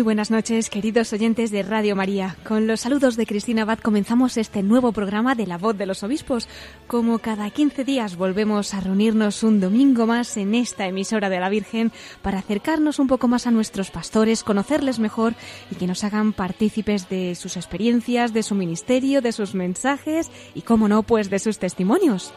Muy buenas noches, queridos oyentes de Radio María. Con los saludos de Cristina Abad comenzamos este nuevo programa de La Voz de los Obispos. Como cada 15 días volvemos a reunirnos un domingo más en esta emisora de la Virgen para acercarnos un poco más a nuestros pastores, conocerles mejor y que nos hagan partícipes de sus experiencias, de su ministerio, de sus mensajes y, como no, pues de sus testimonios.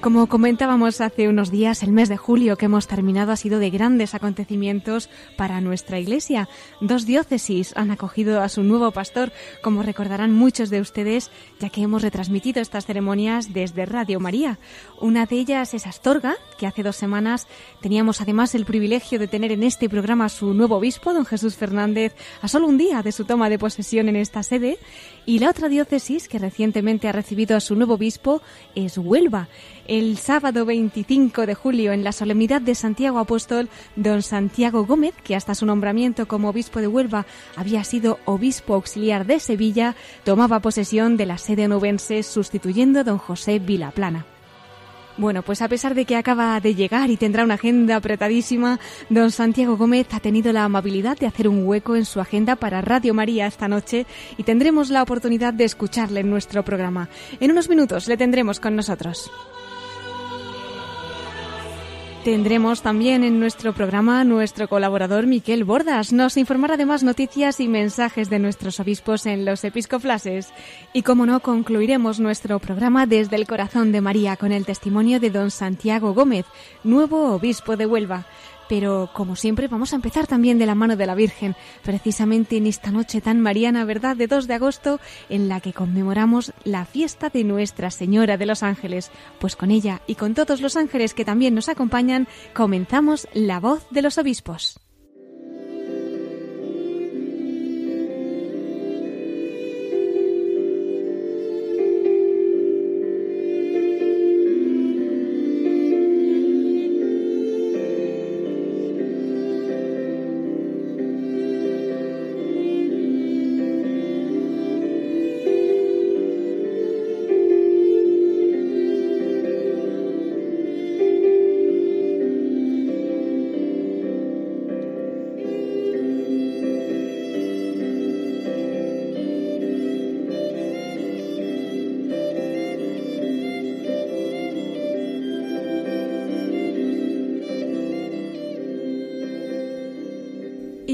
Como comentábamos hace unos días, el mes de julio que hemos terminado ha sido de grandes acontecimientos para nuestra Iglesia. Dos diócesis han acogido a su nuevo pastor, como recordarán muchos de ustedes, ya que hemos retransmitido estas ceremonias desde Radio María. Una de ellas es Astorga, que hace dos semanas teníamos además el privilegio de tener en este programa a su nuevo obispo, don Jesús Fernández, a solo un día de su toma de posesión en esta sede. Y la otra diócesis que recientemente ha recibido a su nuevo obispo es Huelva el sábado 25 de julio en la solemnidad de Santiago Apóstol, don Santiago Gómez, que hasta su nombramiento como obispo de Huelva había sido obispo auxiliar de Sevilla, tomaba posesión de la sede nubense sustituyendo a don José Vilaplana. Bueno, pues a pesar de que acaba de llegar y tendrá una agenda apretadísima, don Santiago Gómez ha tenido la amabilidad de hacer un hueco en su agenda para Radio María esta noche y tendremos la oportunidad de escucharle en nuestro programa. En unos minutos le tendremos con nosotros. Tendremos también en nuestro programa nuestro colaborador Miquel Bordas. Nos informará de más noticias y mensajes de nuestros obispos en los episcoflases. Y como no, concluiremos nuestro programa desde el corazón de María con el testimonio de don Santiago Gómez, nuevo obispo de Huelva. Pero, como siempre, vamos a empezar también de la mano de la Virgen, precisamente en esta noche tan mariana, ¿verdad?, de 2 de agosto, en la que conmemoramos la fiesta de Nuestra Señora de los Ángeles. Pues con ella y con todos los ángeles que también nos acompañan, comenzamos la voz de los obispos.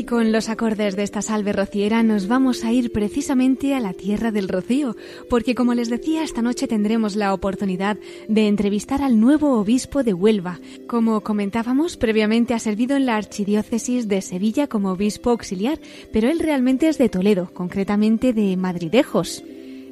Con los acordes de esta salve rociera nos vamos a ir precisamente a la tierra del rocío, porque como les decía, esta noche tendremos la oportunidad de entrevistar al nuevo obispo de Huelva. Como comentábamos, previamente ha servido en la archidiócesis de Sevilla como obispo auxiliar, pero él realmente es de Toledo, concretamente de Madridejos.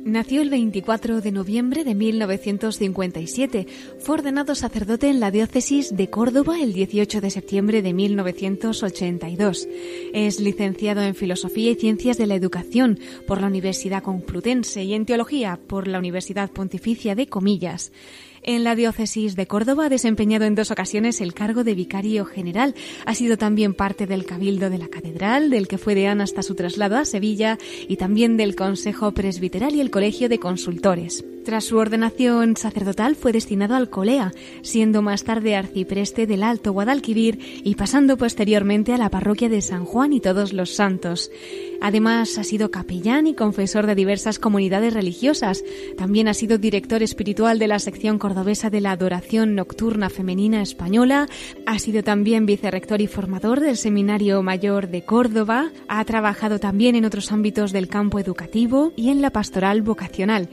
Nació el 24 de noviembre de 1957. Fue ordenado sacerdote en la diócesis de Córdoba el 18 de septiembre de 1982. Es licenciado en Filosofía y Ciencias de la Educación por la Universidad Complutense y en Teología por la Universidad Pontificia de Comillas. En la diócesis de Córdoba ha desempeñado en dos ocasiones el cargo de vicario general. Ha sido también parte del cabildo de la catedral, del que fue deán hasta su traslado a Sevilla, y también del Consejo Presbiteral y el Colegio de Consultores. Tras su ordenación sacerdotal fue destinado al Colea, siendo más tarde arcipreste del Alto Guadalquivir y pasando posteriormente a la parroquia de San Juan y Todos los Santos. Además, ha sido capellán y confesor de diversas comunidades religiosas. También ha sido director espiritual de la sección cordobesa de la Adoración Nocturna Femenina Española. Ha sido también vicerrector y formador del Seminario Mayor de Córdoba. Ha trabajado también en otros ámbitos del campo educativo y en la pastoral vocacional.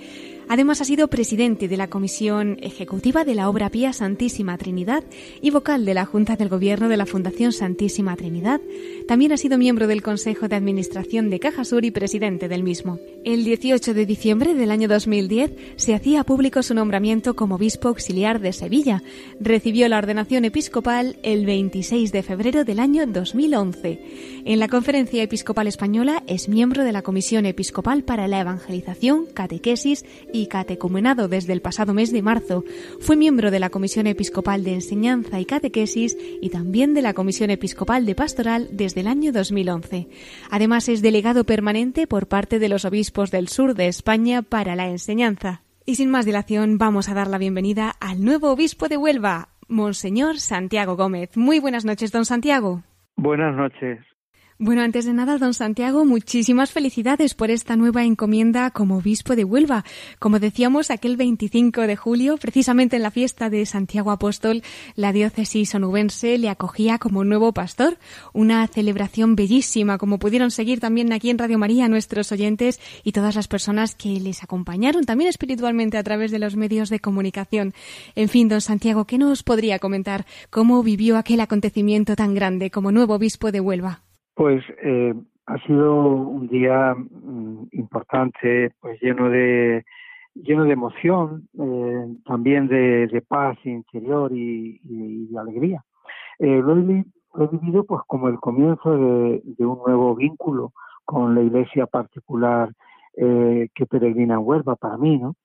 Además ha sido presidente de la Comisión Ejecutiva de la Obra Pía Santísima Trinidad y vocal de la Junta del Gobierno de la Fundación Santísima Trinidad. También ha sido miembro del Consejo de Administración de Caja Sur y presidente del mismo. El 18 de diciembre del año 2010 se hacía público su nombramiento como obispo auxiliar de Sevilla. Recibió la ordenación episcopal el 26 de febrero del año 2011. En la Conferencia Episcopal Española es miembro de la Comisión Episcopal para la Evangelización, Catequesis y Catecumenado desde el pasado mes de marzo. Fue miembro de la Comisión Episcopal de Enseñanza y Catequesis y también de la Comisión Episcopal de Pastoral desde el año 2011. Además es delegado permanente por parte de los obispos del sur de España para la enseñanza. Y sin más dilación, vamos a dar la bienvenida al nuevo obispo de Huelva, Monseñor Santiago Gómez. Muy buenas noches, don Santiago. Buenas noches. Bueno, antes de nada, don Santiago, muchísimas felicidades por esta nueva encomienda como obispo de Huelva. Como decíamos, aquel 25 de julio, precisamente en la fiesta de Santiago Apóstol, la diócesis onubense le acogía como nuevo pastor. Una celebración bellísima, como pudieron seguir también aquí en Radio María nuestros oyentes y todas las personas que les acompañaron también espiritualmente a través de los medios de comunicación. En fin, don Santiago, ¿qué nos podría comentar cómo vivió aquel acontecimiento tan grande como nuevo obispo de Huelva? Pues eh, ha sido un día mm, importante, pues lleno de lleno de emoción, eh, también de, paz interior y, de alegría. Eh, lo, he, vivido pues como el comienzo de, un nuevo vínculo con la iglesia particular que peregrina en Huelva para mí, ¿no?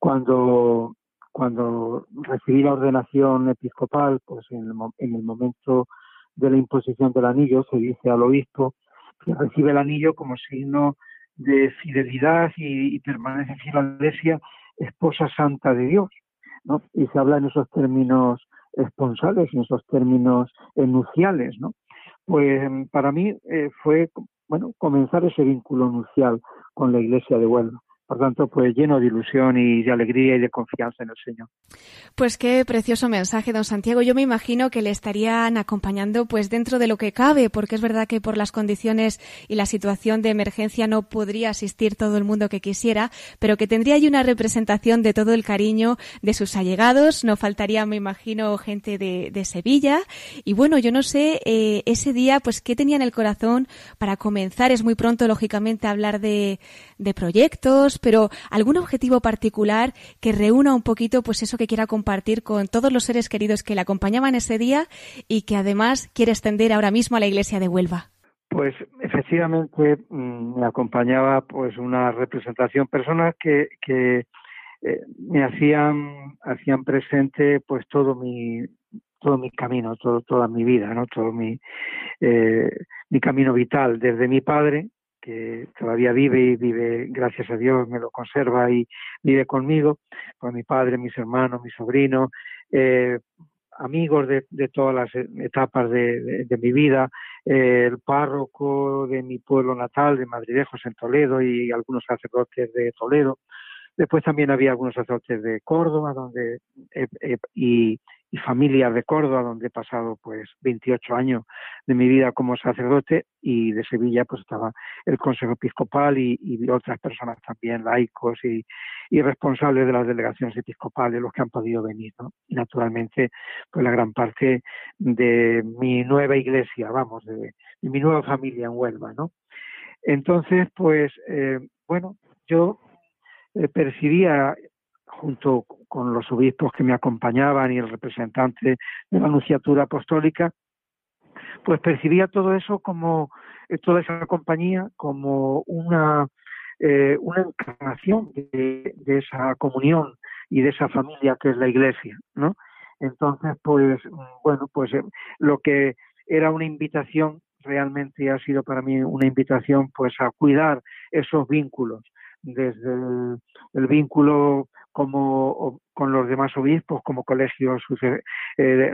cuando cuando recibí la ordenación episcopal, pues en en el momento de la imposición del anillo, se dice al obispo que recibe el anillo como signo de fidelidad y, permanece a la Iglesia, esposa santa de Dios, ¿no? Y se habla en esos términos esponsales, en esos términos enunciales, ¿no? Pues para mí eh, fue, bueno, comenzar ese vínculo nucial con la Iglesia de Huelva por tanto, pues lleno de ilusión y de alegría y de confianza en el Señor. Pues qué precioso mensaje, don Santiago. Yo me imagino que le estarían acompañando pues dentro de lo que cabe, porque es verdad que por las condiciones y la situación de emergencia no podría asistir todo el mundo que quisiera, pero que tendría ahí una representación de todo el cariño de sus allegados. No faltaría, me imagino, gente de, Sevilla. Y bueno, yo no sé, eh, ese día, pues, ¿qué tenía en el corazón para comenzar? Es muy pronto, lógicamente, hablar de, de proyectos, pero algún objetivo particular que reúna un poquito pues eso que quiera compartir con todos los seres queridos que le acompañaban ese día y que además quiere extender ahora mismo a la iglesia de Huelva. Pues efectivamente mm, me acompañaba pues una representación personas que, eh, me hacían hacían presente pues todo mi todo mi camino, todo, toda mi vida, ¿no? Todo mi, eh, mi camino vital, desde mi padre, que todavía vive y vive, gracias a Dios, me lo conserva y vive conmigo, con mi padre, mis hermanos, mi sobrino, eh, amigos de, todas las etapas de, mi vida, eh, el párroco de mi pueblo natal, de Madridejos en Toledo y algunos sacerdotes de Toledo. Después también había algunos sacerdotes de Córdoba donde y familia de Córdoba, donde he pasado pues 28 años de mi vida como sacerdote y de Sevilla pues estaba el Consejo Episcopal y, otras personas también, laicos y, responsables de las delegaciones episcopales, los que han podido venir. Y naturalmente pues la gran parte de mi nueva iglesia, vamos, de, mi nueva familia en Huelva, ¿no? Entonces pues eh, bueno, yo eh, percibía junto con los obispos que me acompañaban y el representante de la Anunciatura Apostólica, pues percibía todo eso como, eh, toda esa compañía como una, eh, una encarnación de, esa comunión y de esa familia que es la Iglesia, ¿no? Entonces, pues, bueno, pues eh, lo que era una invitación realmente ha sido para mí una invitación pues a cuidar esos vínculos desde el, vínculo como con los demás obispos como colegio eh,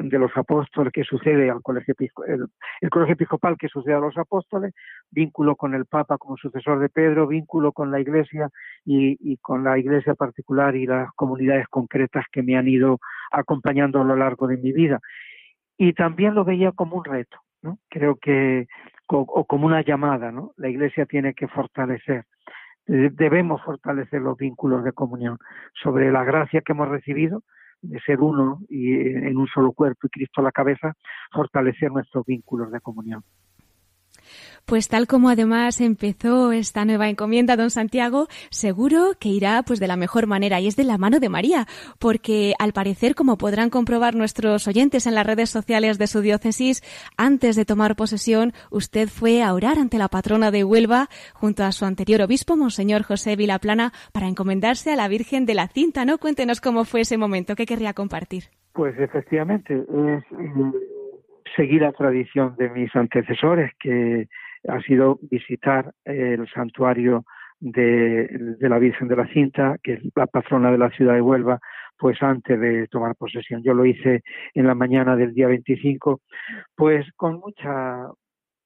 de, los apóstoles que sucede al colegio el, colegio episcopal que sucede a los apóstoles vínculo con el papa como sucesor de Pedro vínculo con la iglesia y, con la iglesia particular y las comunidades concretas que me han ido acompañando a lo largo de mi vida y también lo veía como un reto ¿no? creo que o como una llamada no la iglesia tiene que fortalecer debemos fortalecer los vínculos de comunión sobre la gracia que hemos recibido de ser uno y en un solo cuerpo y Cristo a la cabeza, fortalecer nuestros vínculos de comunión. Pues tal como además empezó esta nueva encomienda, don Santiago, seguro que irá pues de la mejor manera y es de la mano de María, porque al parecer, como podrán comprobar nuestros oyentes en las redes sociales de su diócesis, antes de tomar posesión, usted fue a orar ante la patrona de Huelva junto a su anterior obispo, Monseñor José Vilaplana, para encomendarse a la Virgen de la Cinta, ¿no? Cuéntenos cómo fue ese momento, ¿qué querría compartir? Pues efectivamente, es seguir la tradición de mis antecesores, que ha sido visitar el santuario de, la Virgen de la Cinta, que es la patrona de la ciudad de Huelva, pues antes de tomar posesión. Yo lo hice en la mañana del día 25, pues con mucha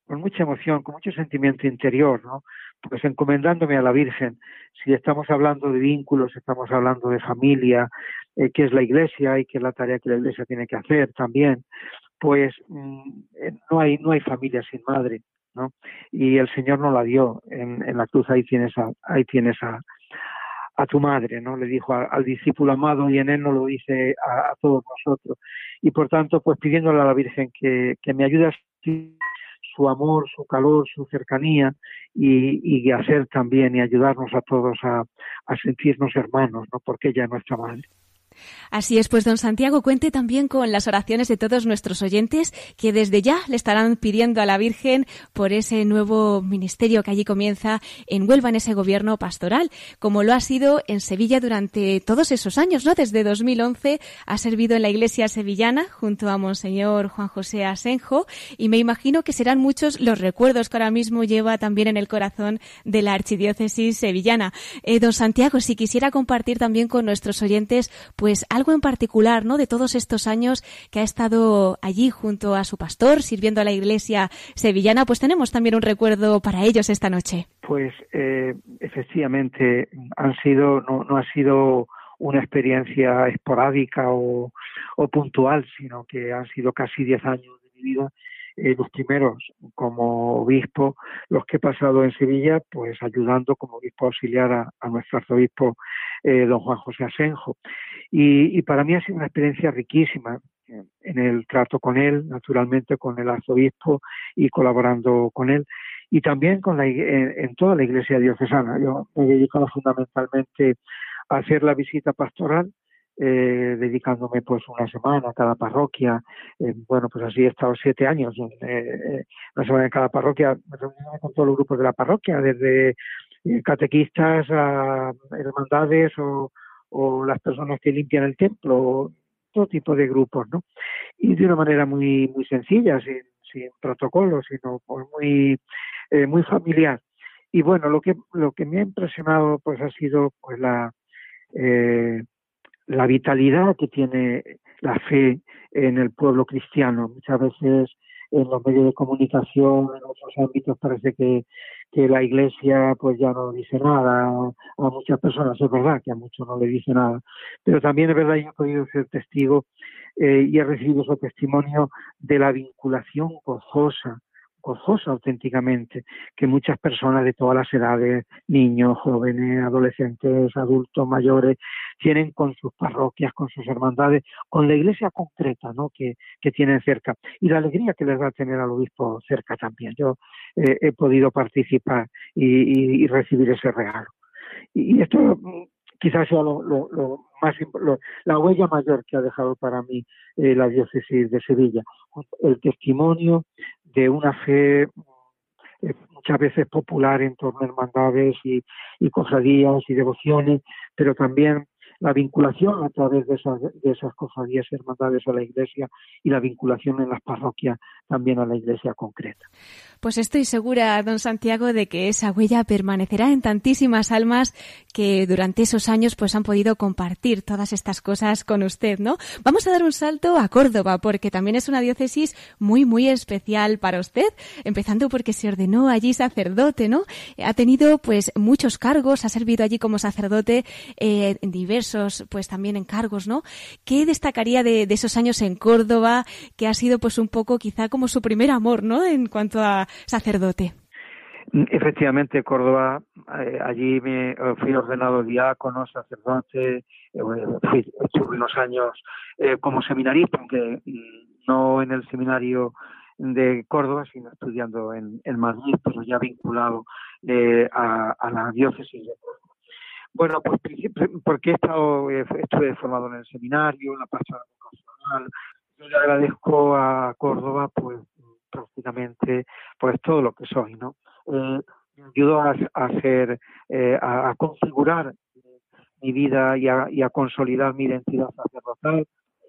con mucha emoción, con mucho sentimiento interior, ¿no? Pues encomendándome a la Virgen, si estamos hablando de vínculos, estamos hablando de familia, eh, que es la Iglesia y que es la tarea que la Iglesia tiene que hacer también, pues mm, eh, no hay no hay familia sin madre no y el señor no la dio. En, en la cruz ahí tienes a ahí tienes a, a tu madre no le dijo al discípulo amado y en él no lo dice a, todos nosotros. Y por tanto pues pidiéndole a la Virgen que, que me ayude a su amor, su calor, su cercanía y, hacer también y ayudarnos a todos a, a sentirnos hermanos, ¿no? Porque ella es nuestra madre. Así es, pues don Santiago, cuente también con las oraciones de todos nuestros oyentes que desde ya le estarán pidiendo a la Virgen por ese nuevo ministerio que allí comienza en Huelva, en ese gobierno pastoral, como lo ha sido en Sevilla durante todos esos años, ¿no? Desde 2011 ha servido en la iglesia sevillana junto a Monseñor Juan José Asenjo y me imagino que serán muchos los recuerdos que ahora mismo lleva también en el corazón de la archidiócesis sevillana. Eh, don Santiago, si quisiera compartir también con nuestros oyentes, pues algo en particular, ¿no? De todos estos años que ha estado allí junto a su pastor, sirviendo a la iglesia sevillana, pues tenemos también un recuerdo para ellos esta noche. Pues eh, efectivamente han sido, no, no ha sido una experiencia esporádica o, puntual, sino que han sido casi diez años de mi vida eh, los primeros como obispo, los que he pasado en Sevilla, pues ayudando como obispo auxiliar a, nuestro arzobispo eh, don Juan José Asenjo. Y, para mí ha sido una experiencia riquísima en el trato con él, naturalmente con el arzobispo y colaborando con él y también con la, en, toda la iglesia diocesana. Yo me he dedicado fundamentalmente a hacer la visita pastoral eh, dedicándome pues una semana a cada parroquia. Eh, bueno, pues así he estado siete años, eh, una semana en cada parroquia, con todos los grupos de la parroquia, desde eh, catequistas a hermandades o, o las personas que limpian el templo, todo tipo de grupos, ¿no? Y de una manera muy muy sencilla, sin, sin protocolo, sino pues muy eh, muy familiar. Y bueno, lo que lo que me ha impresionado pues ha sido pues la eh, la vitalidad que tiene la fe en el pueblo cristiano. Muchas veces en los medios de comunicación, en otros ámbitos, parece que, que la Iglesia pues ya no dice nada a muchas personas. Es verdad que a muchos no le dice nada, pero también es verdad que he podido ser testigo eh, y he recibido su testimonio de la vinculación gozosa gozosa auténticamente que muchas personas de todas las edades, niños, jóvenes, adolescentes, adultos, mayores, tienen con sus parroquias, con sus hermandades, con la iglesia concreta ¿no? que, que tienen cerca y la alegría que les da tener al obispo cerca también. Yo eh, he podido participar y, recibir ese regalo. Y, esto quizás sea lo, lo, lo más lo, la huella mayor que ha dejado para mí eh, la diócesis de Sevilla, el testimonio de una fe eh, muchas veces popular en torno a hermandades y, y cofradías y devociones, pero también la vinculación a través de esas, de esas cofradías hermandades a la iglesia y la vinculación en las parroquias también a la iglesia concreta. Pues estoy segura, don Santiago, de que esa huella permanecerá en tantísimas almas que durante esos años pues han podido compartir todas estas cosas con usted, ¿no? Vamos a dar un salto a Córdoba porque también es una diócesis muy muy especial para usted, empezando porque se ordenó allí sacerdote, ¿no? Ha tenido pues muchos cargos, ha servido allí como sacerdote eh, en diversos pues también encargos, ¿no? ¿Qué destacaría de, de esos años en Córdoba que ha sido pues un poco quizá como su primer amor, ¿no? En cuanto a sacerdote? Efectivamente, Córdoba, eh, allí me eh, fui ordenado diácono, sacerdote, eh, fui, estuve unos años como seminarista, aunque mm, no en el seminario de Córdoba, sino estudiando en, Madrid, pero ya vinculado a, la diócesis de Córdoba. Bueno, pues porque he estado, estuve formado en el seminario, en la vocacional, yo le agradezco a Córdoba, pues prácticamente, pues todo lo que soy, ¿no? eh, me ayudó a, hacer, eh, a, configurar mi vida y a, y a, consolidar mi identidad sacerdotal.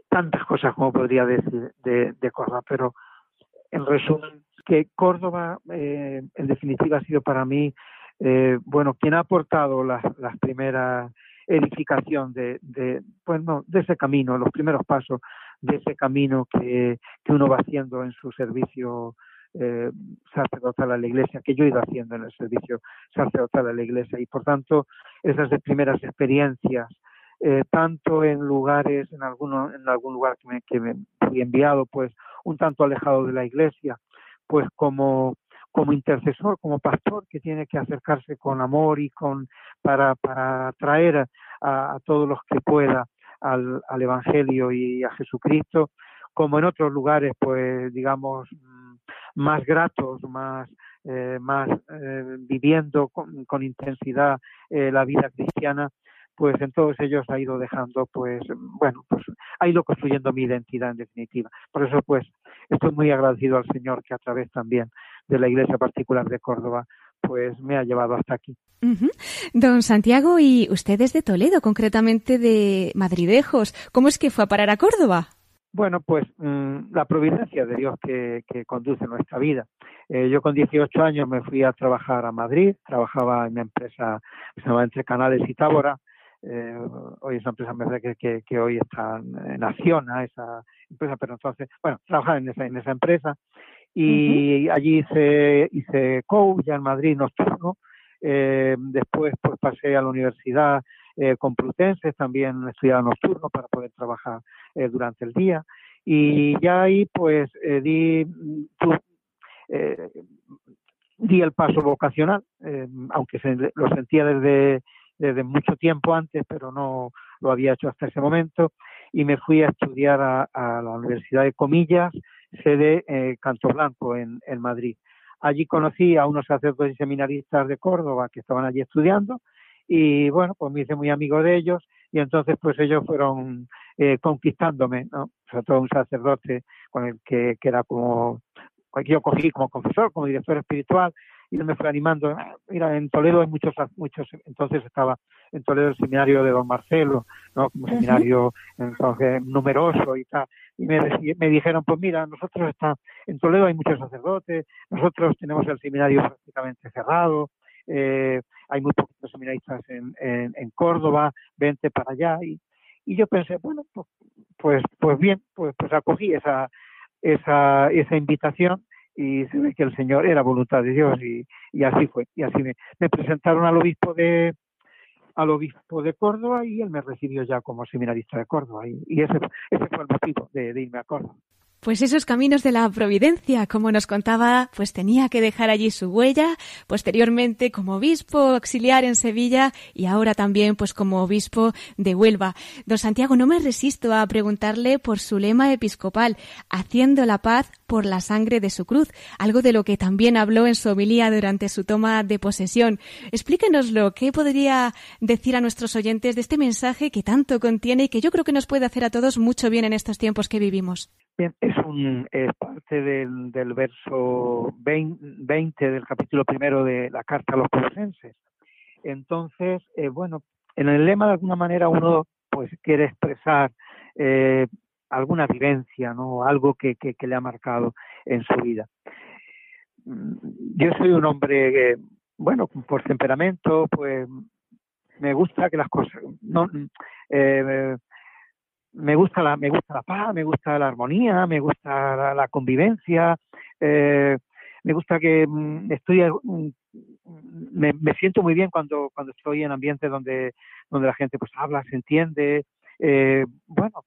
Tantas cosas como podría decir de, Córdoba, pero en resumen, que Córdoba, eh, en definitiva, ha sido para mí, eh, bueno, quien ha aportado las, las primeras edificación de, de, bueno, de ese camino, los primeros pasos de ese camino que, que uno va haciendo en su servicio eh, sacerdotal a la Iglesia, que yo he ido haciendo en el servicio sacerdotal a la Iglesia. Y por tanto, esas primeras experiencias, eh, tanto en lugares, en, alguno, en algún lugar que me, que me fui enviado, pues un tanto alejado de la Iglesia, pues como como intercesor, como pastor que tiene que acercarse con amor y con para, para atraer a, a todos los que pueda al, al Evangelio y a Jesucristo, como en otros lugares, pues digamos, más gratos, más, eh, más eh, viviendo con, con intensidad eh, la vida cristiana, pues en todos ellos ha ido dejando, pues, bueno, pues ha ido construyendo mi identidad en definitiva. Por eso, pues, estoy muy agradecido al Señor que a través también de la Iglesia particular de Córdoba, pues me ha llevado hasta aquí. Don Santiago, y usted es de Toledo, concretamente de Madridejos. ¿Cómo es que fue a parar a Córdoba? Bueno, pues mm, la providencia de Dios que, conduce nuestra vida. Eh, yo con 18 años me fui a trabajar a Madrid, trabajaba en una empresa que se llama Entre Canales y Tábora. Eh, hoy es una empresa me que, que, hoy está en Acciona, esa empresa, pero entonces, bueno, trabajaba en esa, en esa empresa y allí hice, hice COU ya en Madrid nocturno. Eh, después pues pasé a la universidad eh, Complutense, también estudiaba nocturno para poder trabajar eh, durante el día. Y ya ahí pues eh, di, eh, di el paso vocacional, eh, aunque se, lo sentía desde, desde mucho tiempo antes, pero no lo había hecho hasta ese momento, y me fui a estudiar a, a la Universidad de Comillas, sede eh, Canto Blanco en, en Madrid. Allí conocí a unos sacerdotes y seminaristas de Córdoba que estaban allí estudiando y bueno, pues me hice muy amigo de ellos y entonces pues ellos fueron eh, conquistándome, ¿no? Sobre todo un sacerdote con el que, que era como, que yo cogí como confesor, como director espiritual y él me fue animando. Mira, en Toledo hay muchos, muchos, entonces estaba en Toledo el seminario de Don Marcelo, ¿no? Como seminario entonces numeroso y tal. Y me, me dijeron, pues mira, nosotros está, en Toledo hay muchos sacerdotes, nosotros tenemos el seminario prácticamente cerrado, eh, hay muy pocos seminaristas en, en, en, Córdoba, vente para allá. Y, y yo pensé, bueno, pues, pues, pues bien, pues, pues acogí esa, esa, esa invitación y se ve que el Señor era voluntad de Dios y, y así fue. Y así me, presentaron al obispo de al obispo de Córdoba y él me recibió ya como seminarista de Córdoba y, y ese, ese fue el motivo de, de irme a Córdoba. Pues esos caminos de la providencia, como nos contaba, pues tenía que dejar allí su huella, posteriormente como obispo auxiliar en Sevilla y ahora también pues como obispo de Huelva. Don Santiago, no me resisto a preguntarle por su lema episcopal, haciendo la paz por la sangre de su cruz, algo de lo que también habló en su homilía durante su toma de posesión. Explíquenoslo, ¿qué podría decir a nuestros oyentes de este mensaje que tanto contiene y que yo creo que nos puede hacer a todos mucho bien en estos tiempos que vivimos? Bien, es, parte del, del verso 20, del capítulo primero de la carta a los colosenses. Entonces, eh, bueno, en el lema de alguna manera uno pues quiere expresar eh, alguna vivencia, ¿no? Algo que, que, le ha marcado en su vida. Yo soy un hombre, eh, bueno, por temperamento, pues me gusta que las cosas, no, eh, me gusta la me gusta la paz me gusta la armonía me gusta la, convivencia eh, me gusta que mm, estoy mm, me, me, siento muy bien cuando cuando estoy en ambientes donde donde la gente pues habla se entiende eh, bueno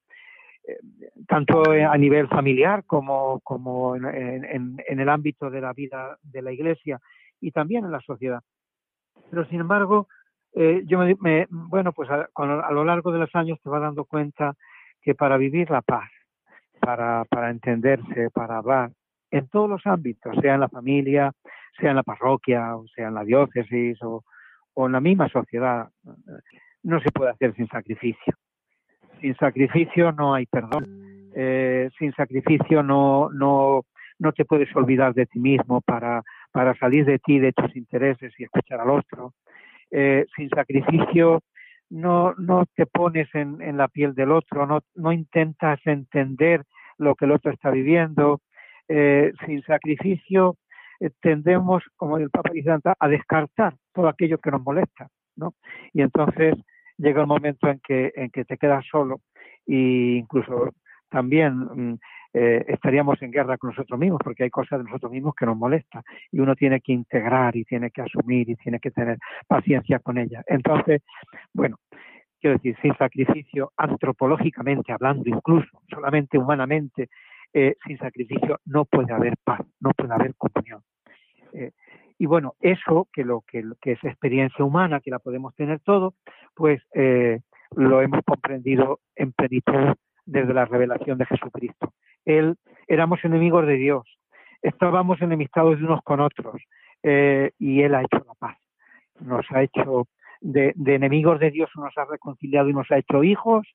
tanto a nivel familiar como como en, en, el ámbito de la vida de la iglesia y también en la sociedad. Pero sin embargo, eh, yo me, bueno, pues a, a, lo largo de los años te vas dando cuenta que para vivir la paz, para, para entenderse, para hablar, en todos los ámbitos, sea en la familia, sea en la parroquia, o sea en la diócesis, o, o en la misma sociedad, no se puede hacer sin sacrificio. Sin sacrificio no hay perdón. Eh, sin sacrificio no, no, no te puedes olvidar de ti mismo para, para salir de ti, de tus intereses y escuchar al otro. Eh, sin sacrificio no, no te pones en, en la piel del otro, no, no intentas entender lo que el otro está viviendo. Eh, sin sacrificio tendemos, como el Papa dice, a descartar todo aquello que nos molesta, ¿no? Y entonces llega el momento en que, en que te quedas solo e incluso también mm, eh, estaríamos en guerra con nosotros mismos porque hay cosas de nosotros mismos que nos molestan y uno tiene que integrar y tiene que asumir y tiene que tener paciencia con ellas. Entonces, bueno, quiero decir, sin sacrificio, antropológicamente hablando, incluso solamente humanamente, eh, sin sacrificio no puede haber paz, no puede haber comunión. Eh, y bueno, eso que lo que, es experiencia humana, que la podemos tener todo, pues eh, lo hemos comprendido en plenitud desde la revelación de Jesucristo. Él éramos enemigos de Dios, estábamos enemistados de unos con otros, eh, y Él ha hecho la paz. Nos ha hecho de, de enemigos de Dios, nos ha reconciliado y nos ha hecho hijos,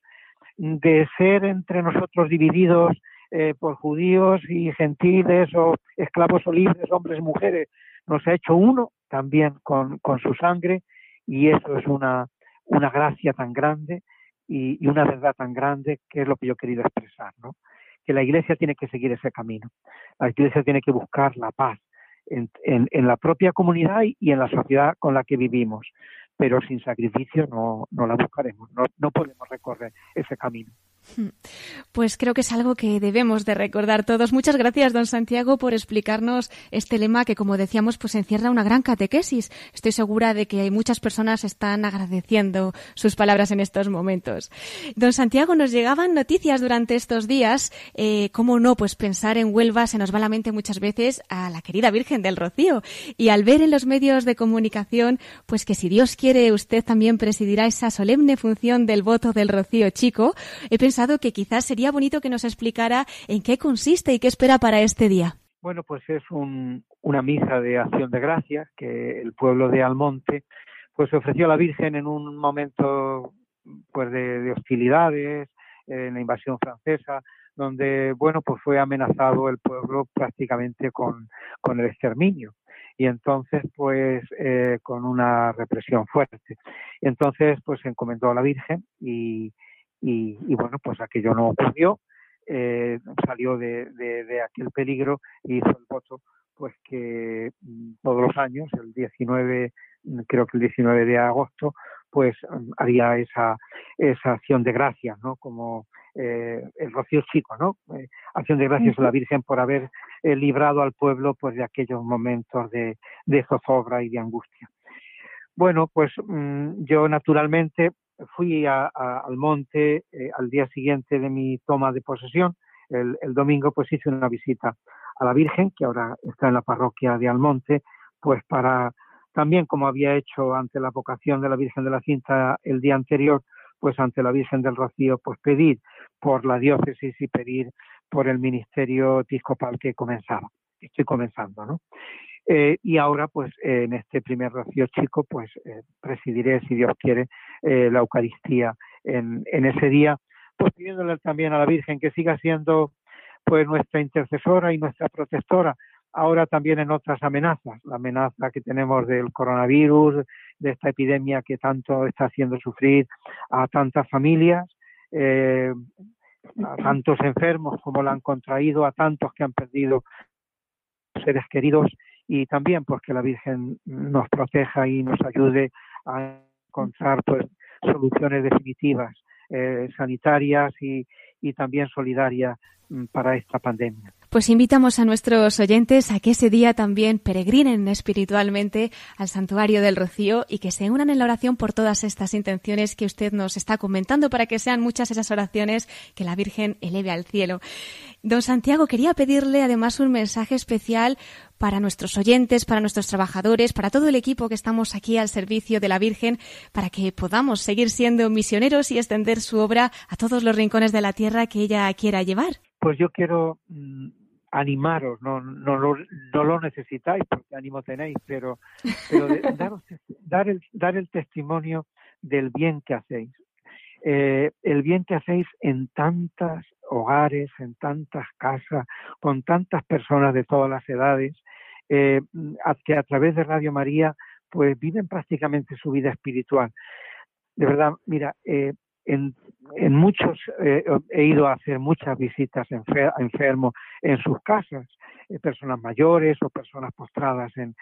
de ser entre nosotros divididos eh, por judíos y gentiles o esclavos o libres, hombres y mujeres, nos ha hecho uno también con, con su sangre y eso es una, una gracia tan grande y, una verdad tan grande que es lo que yo he querido expresar, ¿no? Que la Iglesia tiene que seguir ese camino. La Iglesia tiene que buscar la paz en, en, en la propia comunidad y, y en la sociedad con la que vivimos pero sin sacrificio no, no la buscaremos, no, no podemos recorrer ese camino. Pues creo que es algo que debemos de recordar todos. Muchas gracias, don Santiago, por explicarnos este lema que, como decíamos, pues encierra una gran catequesis. Estoy segura de que muchas personas están agradeciendo sus palabras en estos momentos. Don Santiago, nos llegaban noticias durante estos días. Eh, ¿Cómo no? Pues pensar en Huelva se nos va a la mente muchas veces a la querida Virgen del Rocío. Y al ver en los medios de comunicación, pues que si Dios quiere, usted también presidirá esa solemne función del voto del Rocío Chico, he pensado que quizás sería bonito que nos explicara en qué consiste y qué espera para este día. Bueno, pues es un, una misa de acción de gracias que el pueblo de Almonte pues ofreció a la Virgen en un momento pues de, de hostilidades en la invasión francesa donde bueno pues fue amenazado el pueblo prácticamente con, con el exterminio y entonces pues eh, con una represión fuerte entonces pues se encomendó a la Virgen y, y, y bueno, pues aquello no ocurrió, eh, salió de, de, de, aquel peligro y hizo el voto pues que mm, todos los años, el 19, mm, creo que el 19 de agosto, pues mm, haría esa, esa acción de gracias, ¿no? Como eh, el rocío chico, ¿no? Eh, acción de gracias a la Virgen por haber eh, librado al pueblo pues de aquellos momentos de, de zozobra y de angustia. Bueno, pues mmm, yo naturalmente fui a, a, al monte eh, al día siguiente de mi toma de posesión. El, el, domingo pues hice una visita a la Virgen, que ahora está en la parroquia de Almonte, pues para también como había hecho ante la vocación de la Virgen de la Cinta el día anterior, pues ante la Virgen del Rocío, pues pedir por la diócesis y pedir por el ministerio episcopal que comenzaba, estoy comenzando, ¿no? Eh, y ahora, pues, en este primer rocío chico, pues, eh, presidiré, si Dios quiere, eh, la Eucaristía en, en ese día, pues pidiéndole también a la Virgen que siga siendo, pues, nuestra intercesora y nuestra protectora, ahora también en otras amenazas, la amenaza que tenemos del coronavirus, de esta epidemia que tanto está haciendo sufrir a tantas familias, a tantos enfermos como la han contraído, a tantos que han perdido seres queridos y también porque la Virgen nos proteja y nos ayude a encontrar pues soluciones definitivas eh, sanitarias y, y también solidarias mm, para esta pandemia. Pues invitamos a nuestros oyentes a que ese día también peregrinen espiritualmente al santuario del Rocío y que se unan en la oración por todas estas intenciones que usted nos está comentando para que sean muchas esas oraciones que la Virgen eleve al cielo. Don Santiago, quería pedirle además un mensaje especial para nuestros oyentes, para nuestros trabajadores, para todo el equipo que estamos aquí al servicio de la Virgen, para que podamos seguir siendo misioneros y extender su obra a todos los rincones de la tierra que ella quiera llevar. Pues yo quiero mm, animaros, no, no, no, lo necesitáis porque ánimo tenéis, pero, pero dar, el, dar el testimonio del bien que hacéis. Eh, el bien que hacéis en tantos hogares, en tantas casas, con tantas personas de todas las edades, eh, que a través de Radio María pues viven prácticamente su vida espiritual. De verdad, mira, eh, en, en, muchos eh, he ido a hacer muchas visitas a enfermos en sus casas, personas mayores o personas postradas en,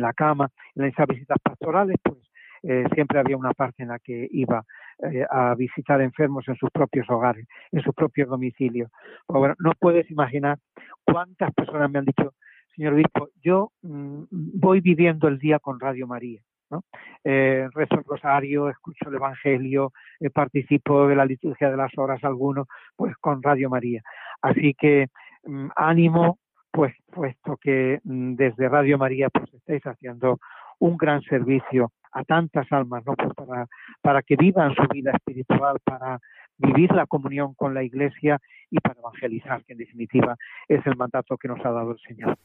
la cama. En esas visitas pastorales, pues eh, siempre había una parte en la que iba eh, a visitar enfermos en sus propios hogares, en sus propios domicilios. Pues no puedes imaginar cuántas personas me han dicho, señor obispo, yo mm, voy viviendo el día con Radio María. ¿No? Eh, rezo el rosario, escucho el Evangelio, eh, participo de la liturgia de las horas algunos, pues con Radio María. Así que mm, ánimo, pues puesto que mm, desde Radio María pues estáis haciendo un gran servicio a tantas almas, ¿no? Pues para, para que vivan su vida espiritual, para vivir la comunión con la Iglesia y para evangelizar, que en definitiva es el mandato que nos ha dado el Señor.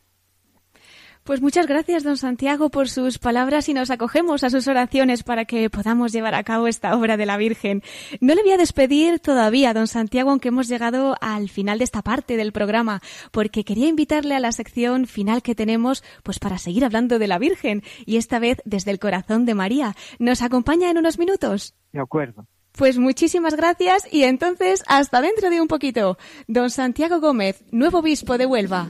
Pues muchas gracias, don Santiago, por sus palabras y nos acogemos a sus oraciones para que podamos llevar a cabo esta obra de la Virgen. No le voy a despedir todavía, don Santiago, aunque hemos llegado al final de esta parte del programa, porque quería invitarle a la sección final que tenemos, pues para seguir hablando de la Virgen y esta vez desde el corazón de María. ¿Nos acompaña en unos minutos? De acuerdo. Pues muchísimas gracias y entonces hasta dentro de un poquito. Don Santiago Gómez, nuevo obispo de Huelva.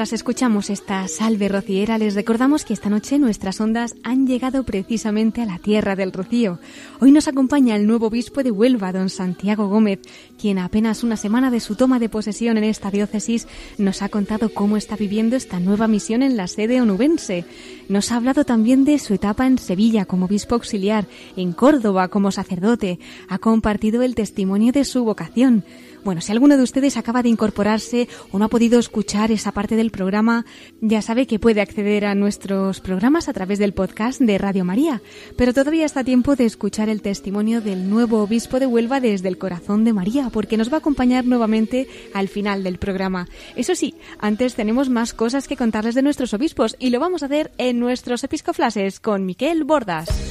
Mientras escuchamos esta salve rociera, les recordamos que esta noche nuestras ondas han llegado precisamente a la tierra del rocío. Hoy nos acompaña el nuevo obispo de Huelva, don Santiago Gómez, quien apenas una semana de su toma de posesión en esta diócesis nos ha contado cómo está viviendo esta nueva misión en la sede onubense. Nos ha hablado también de su etapa en Sevilla como obispo auxiliar, en Córdoba como sacerdote, ha compartido el testimonio de su vocación. Bueno, si alguno de ustedes acaba de incorporarse o no ha podido escuchar esa parte del programa, ya sabe que puede acceder a nuestros programas a través del podcast de Radio María, pero todavía está tiempo de escuchar el testimonio del nuevo obispo de Huelva desde el corazón de María, porque nos va a acompañar nuevamente al final del programa. Eso sí, antes tenemos más cosas que contarles de nuestros obispos y lo vamos a hacer en nuestros episcoflases con Miquel Bordas.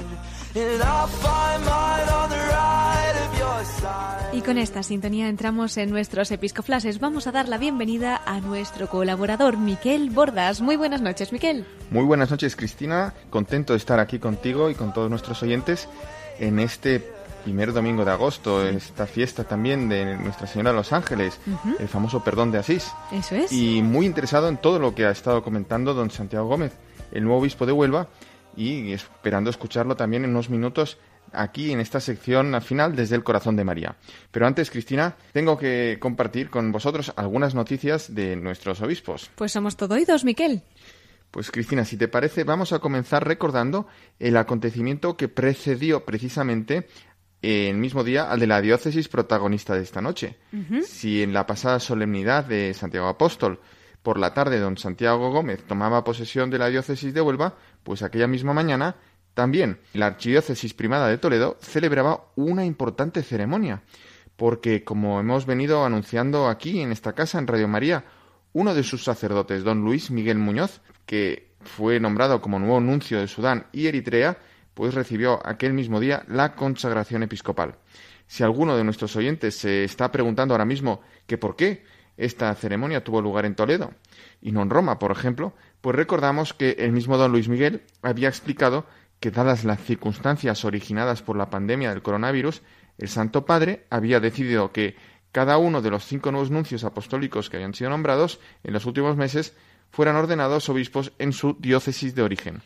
Y con esta sintonía entramos en nuestros episcoflases. Vamos a dar la bienvenida a nuestro colaborador, Miquel Bordas. Muy buenas noches, Miquel. Muy buenas noches, Cristina. Contento de estar aquí contigo y con todos nuestros oyentes en este primer domingo de agosto, esta fiesta también de Nuestra Señora de los Ángeles, el famoso perdón de Asís. Eso es. Y muy interesado en todo lo que ha estado comentando don Santiago Gómez, el nuevo obispo de Huelva, y esperando escucharlo también en unos minutos aquí en esta sección al final desde el corazón de María. Pero antes, Cristina, tengo que compartir con vosotros algunas noticias de nuestros obispos. Pues somos todo oídos, Miquel. Pues Cristina, si te parece, vamos a comenzar recordando el acontecimiento que precedió precisamente el mismo día al de la diócesis protagonista de esta noche. Si en la pasada solemnidad de Santiago Apóstol por la tarde don Santiago Gómez tomaba posesión de la diócesis de Huelva, pues aquella misma mañana también la archidiócesis primada de Toledo celebraba una importante ceremonia, porque como hemos venido anunciando aquí en esta casa en Radio María, uno de sus sacerdotes, don Luis Miguel Muñoz, que fue nombrado como nuevo nuncio de Sudán y Eritrea, pues recibió aquel mismo día la consagración episcopal. Si alguno de nuestros oyentes se está preguntando ahora mismo que por qué esta ceremonia tuvo lugar en Toledo y no en Roma, por ejemplo, pues recordamos que el mismo don Luis Miguel había explicado que dadas las circunstancias originadas por la pandemia del coronavirus, el Santo Padre había decidido que cada uno de los cinco nuevos nuncios apostólicos que habían sido nombrados en los últimos meses fueran ordenados obispos en su diócesis de origen.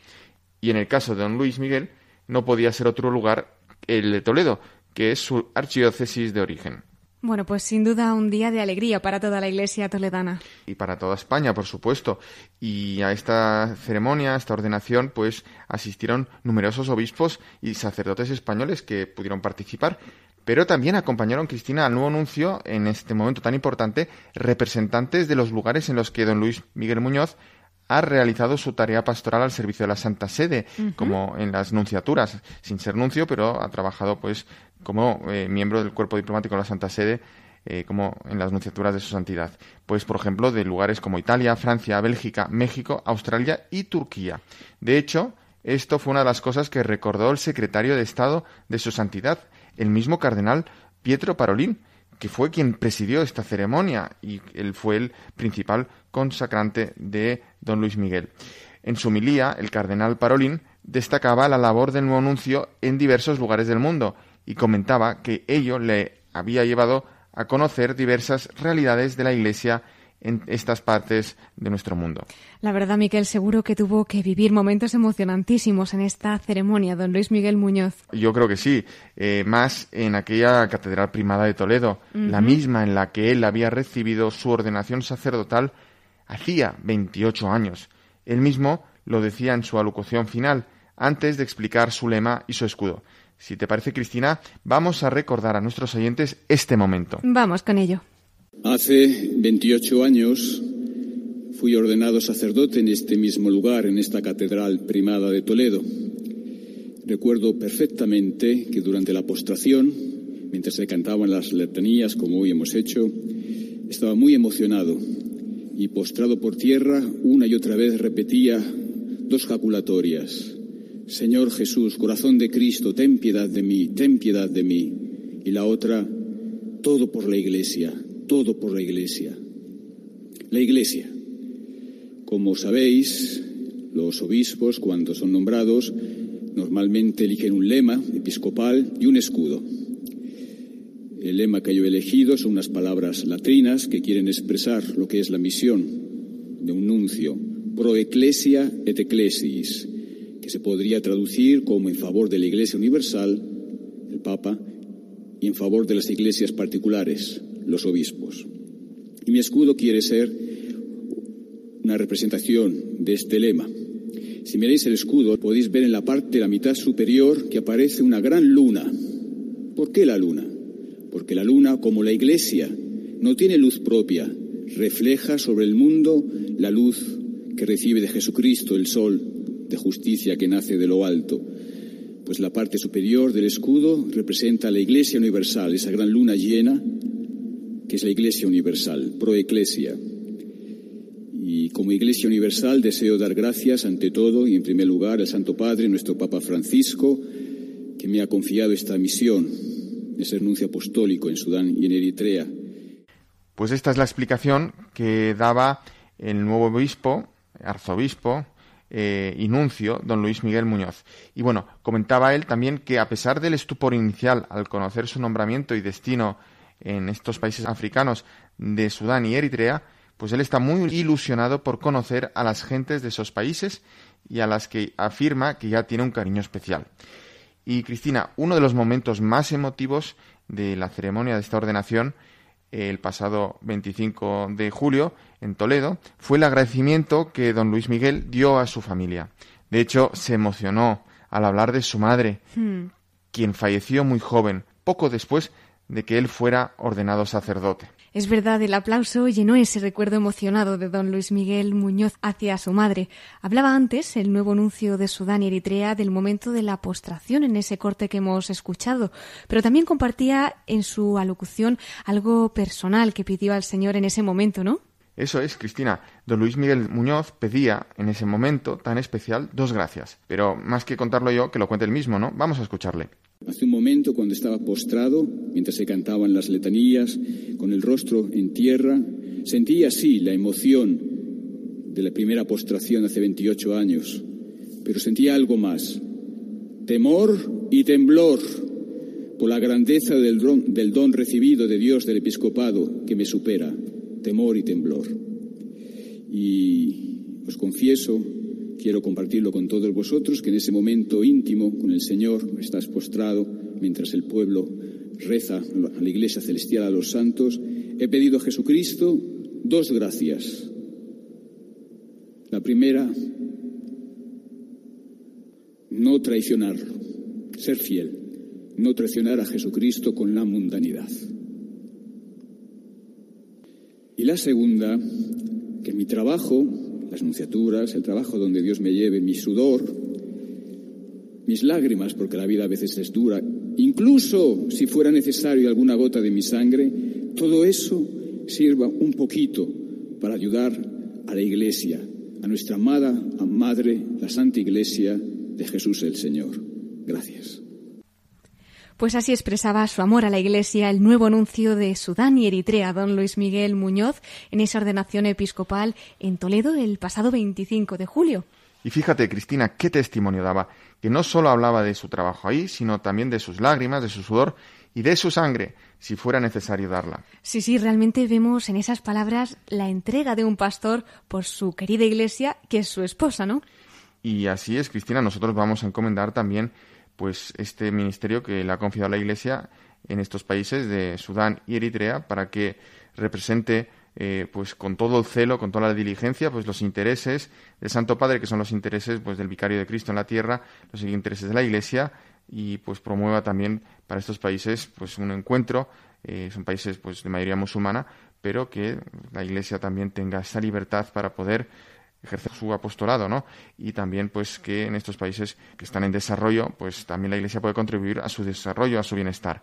Y en el caso de don Luis Miguel no podía ser otro lugar el de Toledo, que es su archidiócesis de origen. Bueno, pues sin duda un día de alegría para toda la Iglesia toledana. Y para toda España, por supuesto. Y a esta ceremonia, a esta ordenación, pues asistieron numerosos obispos y sacerdotes españoles que pudieron participar. Pero también acompañaron Cristina al nuevo nuncio en este momento tan importante representantes de los lugares en los que don Luis Miguel Muñoz ha realizado su tarea pastoral al servicio de la Santa Sede, como en las nunciaturas, sin ser nuncio, pero ha trabajado pues como eh, miembro del cuerpo diplomático de la Santa Sede, eh, como en las nunciaturas de su santidad. Pues, por ejemplo, de lugares como Italia, Francia, Bélgica, México, Australia y Turquía. De hecho, esto fue una de las cosas que recordó el secretario de Estado de su santidad, el mismo cardenal Pietro Parolín, que fue quien presidió esta ceremonia y él fue el principal consacrante de don Luis Miguel. En su homilía, el cardenal Parolín destacaba la labor del nuevo nuncio en diversos lugares del mundo y comentaba que ello le había llevado a conocer diversas realidades de la Iglesia en estas partes de nuestro mundo. La verdad, Miquel, seguro que tuvo que vivir momentos emocionantísimos en esta ceremonia, don Luis Miguel Muñoz. Yo creo que sí, eh, más en aquella catedral primada de Toledo, la misma en la que él había recibido su ordenación sacerdotal hacía 28 años. Él mismo lo decía en su alocución final, antes de explicar su lema y su escudo. Si te parece, Cristina, vamos a recordar a nuestros oyentes este momento. Vamos con ello. Hace 28 años fui ordenado sacerdote en este mismo lugar, en esta catedral primada de Toledo. Recuerdo perfectamente que durante la postración, mientras se cantaban las letanías como hoy hemos hecho, estaba muy emocionado y postrado por tierra una y otra vez repetía dos jaculatorias. Señor Jesús, corazón de Cristo, ten piedad de mí, ten piedad de mí. Y la otra, todo por la Iglesia, todo por la Iglesia. La Iglesia. Como sabéis, los obispos, cuando son nombrados, normalmente eligen un lema episcopal y un escudo. El lema que yo he elegido son unas palabras latrinas que quieren expresar lo que es la misión de un nuncio, pro ecclesia et ecclesis, que se podría traducir como en favor de la Iglesia Universal, el Papa, y en favor de las iglesias particulares, los obispos. Y mi escudo quiere ser una representación de este lema. Si miráis el escudo, podéis ver en la parte, la mitad superior, que aparece una gran luna. ¿Por qué la luna? Porque la luna, como la iglesia, no tiene luz propia, refleja sobre el mundo la luz que recibe de Jesucristo el sol de justicia que nace de lo alto, pues la parte superior del escudo representa la Iglesia Universal, esa gran luna llena que es la Iglesia Universal, proeclesia. Y como Iglesia Universal deseo dar gracias ante todo y en primer lugar al Santo Padre, nuestro Papa Francisco, que me ha confiado esta misión de ser nuncio apostólico en Sudán y en Eritrea. Pues esta es la explicación que daba el nuevo obispo, arzobispo eh, y nuncio, don Luis Miguel Muñoz. Y bueno, comentaba él también que a pesar del estupor inicial al conocer su nombramiento y destino en estos países africanos de Sudán y Eritrea, pues él está muy ilusionado por conocer a las gentes de esos países y a las que afirma que ya tiene un cariño especial. Y Cristina, uno de los momentos más emotivos de la ceremonia de esta ordenación el pasado 25 de julio en Toledo fue el agradecimiento que don Luis Miguel dio a su familia. De hecho, se emocionó al hablar de su madre, hmm. quien falleció muy joven, poco después de que él fuera ordenado sacerdote. Es verdad, el aplauso llenó ese recuerdo emocionado de don Luis Miguel Muñoz hacia su madre. Hablaba antes el nuevo nuncio de Sudán y Eritrea del momento de la postración en ese corte que hemos escuchado, pero también compartía en su alocución algo personal que pidió al Señor en ese momento, ¿no? Eso es, Cristina. Don Luis Miguel Muñoz pedía en ese momento tan especial dos gracias. Pero más que contarlo yo, que lo cuente él mismo, ¿no? Vamos a escucharle. Hace un momento, cuando estaba postrado, mientras se cantaban las letanías, con el rostro en tierra, sentía así la emoción de la primera postración hace 28 años, pero sentía algo más, temor y temblor por la grandeza del don, del don recibido de Dios del episcopado que me supera, temor y temblor. Y os confieso quiero compartirlo con todos vosotros, que en ese momento íntimo con el Señor estás postrado mientras el pueblo reza a la Iglesia Celestial, a los santos, he pedido a Jesucristo dos gracias. La primera, no traicionarlo, ser fiel, no traicionar a Jesucristo con la mundanidad. Y la segunda, que mi trabajo las nunciaturas, el trabajo donde Dios me lleve, mi sudor, mis lágrimas, porque la vida a veces es dura, incluso si fuera necesario alguna gota de mi sangre, todo eso sirva un poquito para ayudar a la Iglesia, a nuestra amada Madre, la Santa Iglesia de Jesús el Señor. Gracias. Pues así expresaba su amor a la Iglesia el nuevo nuncio de Sudán y Eritrea, don Luis Miguel Muñoz, en esa ordenación episcopal en Toledo el pasado 25 de julio. Y fíjate, Cristina, qué testimonio daba, que no solo hablaba de su trabajo ahí, sino también de sus lágrimas, de su sudor y de su sangre, si fuera necesario darla. Sí, sí, realmente vemos en esas palabras la entrega de un pastor por su querida iglesia, que es su esposa, ¿no? Y así es, Cristina, nosotros vamos a encomendar también pues este ministerio que le ha confiado la Iglesia en estos países de Sudán y Eritrea para que represente eh, pues con todo el celo, con toda la diligencia, pues los intereses del Santo Padre, que son los intereses pues del vicario de Cristo en la tierra, los intereses de la Iglesia y pues promueva también para estos países pues un encuentro, eh, son países pues de mayoría musulmana, pero que la Iglesia también tenga esa libertad para poder ejercer su apostolado, ¿no? Y también, pues, que en estos países que están en desarrollo, pues también la Iglesia puede contribuir a su desarrollo, a su bienestar.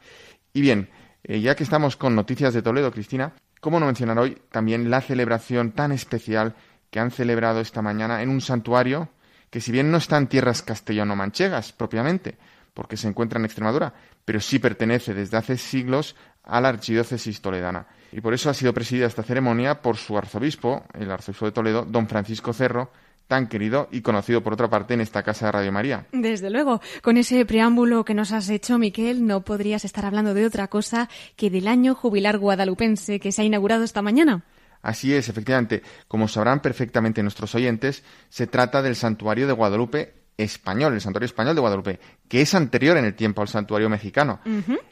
Y bien, eh, ya que estamos con noticias de Toledo, Cristina, ¿cómo no mencionar hoy también la celebración tan especial que han celebrado esta mañana en un santuario que si bien no está en tierras castellano-manchegas propiamente, porque se encuentra en Extremadura, pero sí pertenece desde hace siglos a la archidiócesis toledana. Y por eso ha sido presidida esta ceremonia por su arzobispo, el arzobispo de Toledo, don Francisco Cerro, tan querido y conocido por otra parte en esta casa de Radio María. Desde luego, con ese preámbulo que nos has hecho, Miquel, no podrías estar hablando de otra cosa que del año jubilar guadalupense que se ha inaugurado esta mañana. Así es, efectivamente. Como sabrán perfectamente nuestros oyentes, se trata del santuario de Guadalupe español, el santuario español de Guadalupe, que es anterior en el tiempo al santuario mexicano.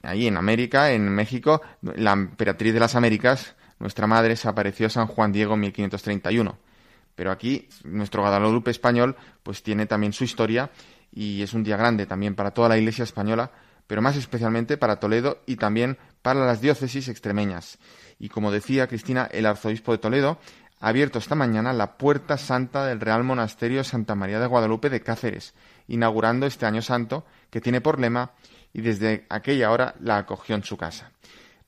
Ahí en América, en México, la emperatriz de las Américas, nuestra madre, se apareció a San Juan Diego en 1531. Pero aquí, nuestro Guadalupe español, pues tiene también su historia y es un día grande también para toda la Iglesia española, pero más especialmente para Toledo y también para las diócesis extremeñas. Y como decía Cristina, el arzobispo de Toledo ha abierto esta mañana la puerta santa del Real Monasterio Santa María de Guadalupe de Cáceres, inaugurando este año santo que tiene por lema y desde aquella hora la acogió en su casa.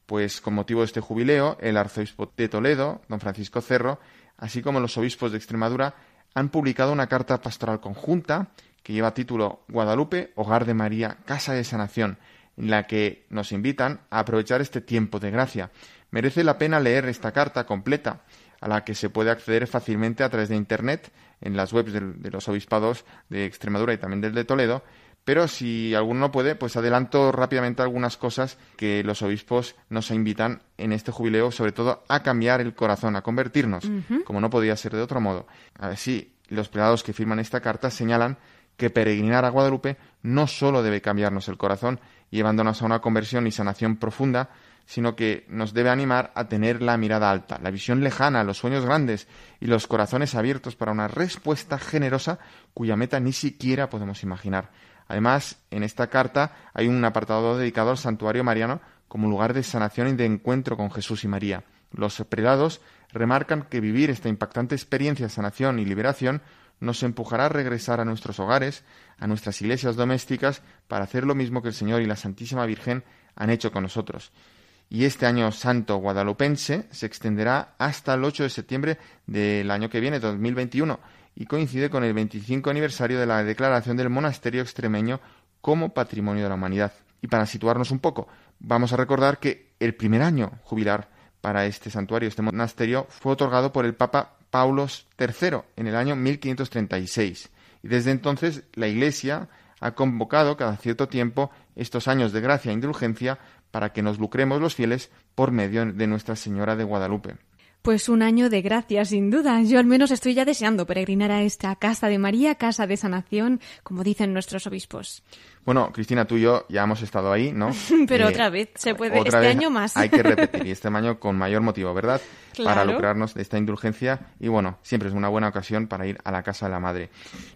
Pues con motivo de este jubileo, el arzobispo de Toledo, don Francisco Cerro, así como los obispos de Extremadura, han publicado una carta pastoral conjunta que lleva título Guadalupe, Hogar de María, Casa de Sanación, en la que nos invitan a aprovechar este tiempo de gracia. Merece la pena leer esta carta completa, a la que se puede acceder fácilmente a través de Internet, en las webs de, los obispados de Extremadura y también del de Toledo, pero si alguno no puede, pues adelanto rápidamente algunas cosas que los obispos nos invitan en este jubileo, sobre todo a cambiar el corazón, a convertirnos, como no podía ser de otro modo. Así, los prelados que firman esta carta señalan que peregrinar a Guadalupe no solo debe cambiarnos el corazón, llevándonos a una conversión y sanación profunda, sino que nos debe animar a tener la mirada alta, la visión lejana, los sueños grandes y los corazones abiertos para una respuesta generosa cuya meta ni siquiera podemos imaginar. Además, en esta carta hay un apartado dedicado al santuario mariano como lugar de sanación y de encuentro con Jesús y María. Los predados remarcan que vivir esta impactante experiencia de sanación y liberación nos empujará a regresar a nuestros hogares, a nuestras iglesias domésticas, para hacer lo mismo que el Señor y la Santísima Virgen han hecho con nosotros. Y este año santo guadalupense se extenderá hasta el 8 de septiembre del año que viene, 2021, y coincide con el 25 aniversario de la declaración del monasterio extremeño como Patrimonio de la Humanidad. Y para situarnos un poco, vamos a recordar que el primer año jubilar para este santuario, este monasterio, fue otorgado por el Papa Paulo III en el año 1536. Y desde entonces la Iglesia ha convocado cada cierto tiempo estos años de gracia e indulgencia para que nos lucremos los fieles por medio de Nuestra Señora de Guadalupe. Pues un año de gracia, sin duda. Yo al menos estoy ya deseando peregrinar a esta casa de María, casa de sanación, como dicen nuestros obispos. Bueno, Cristina, tú y yo ya hemos estado ahí, ¿no? Pero eh, otra vez, se puede, este año más. Hay que repetir, y este año con mayor motivo, ¿verdad? Para lucrarnos de esta indulgencia y bueno, siempre es una buena ocasión para ir a la casa de la Madre.